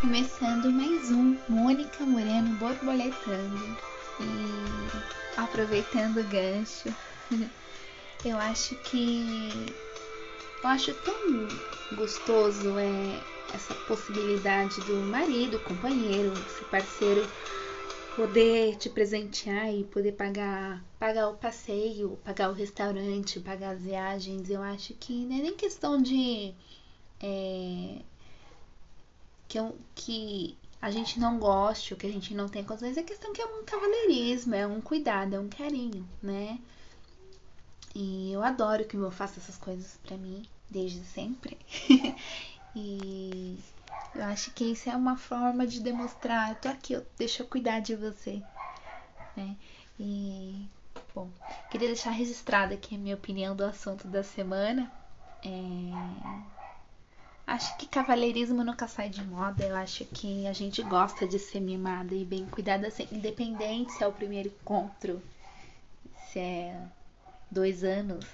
Começando mais um Mônica Moreno borboletando e aproveitando o gancho, eu acho que eu acho tão gostoso é essa possibilidade do marido, companheiro, esse parceiro poder te presentear e poder pagar pagar o passeio, pagar o restaurante, pagar as viagens. Eu acho que não é nem questão de é, que, que a gente não goste ou que a gente não tem condições, é questão que é um cavalheirismo, é um cuidado, é um carinho, né? E eu adoro que o meu faça essas coisas para mim, desde sempre. e eu acho que isso é uma forma de demonstrar, eu tô aqui, eu, deixa eu cuidar de você, né? E, bom, queria deixar registrada aqui a minha opinião do assunto da semana. É Acho que cavalheirismo nunca sai de moda. Eu acho que a gente gosta de ser mimada e bem cuidada, assim, independente se é o primeiro encontro, se é dois anos,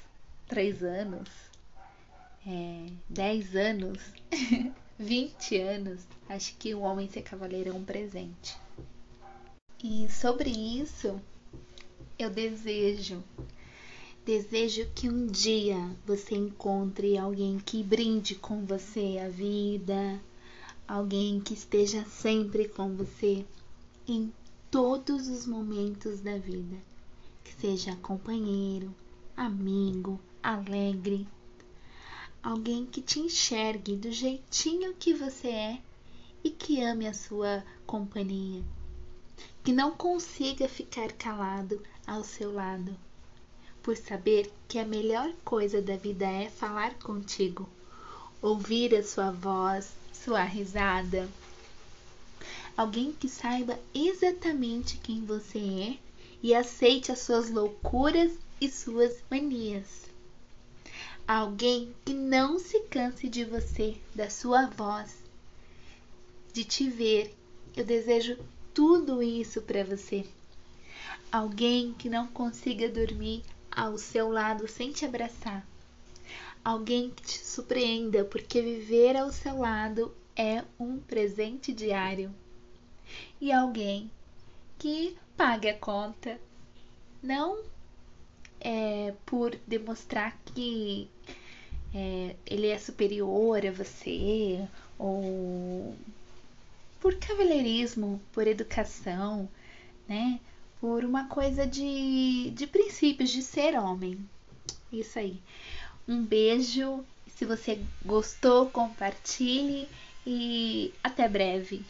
três anos, é, dez anos, vinte anos. Acho que o homem ser cavaleiro é um presente. E sobre isso, eu desejo Desejo que um dia você encontre alguém que brinde com você a vida, alguém que esteja sempre com você em todos os momentos da vida, que seja companheiro, amigo, alegre, alguém que te enxergue do jeitinho que você é e que ame a sua companhia, que não consiga ficar calado ao seu lado por saber que a melhor coisa da vida é falar contigo, ouvir a sua voz, sua risada. Alguém que saiba exatamente quem você é e aceite as suas loucuras e suas manias. Alguém que não se canse de você, da sua voz, de te ver. Eu desejo tudo isso para você. Alguém que não consiga dormir ao seu lado sem te abraçar. Alguém que te surpreenda, porque viver ao seu lado é um presente diário. E alguém que pague a conta, não é por demonstrar que é, ele é superior a você, ou por cavalheirismo, por educação, né? Por uma coisa de, de princípios, de ser homem. Isso aí. Um beijo. Se você gostou, compartilhe e até breve.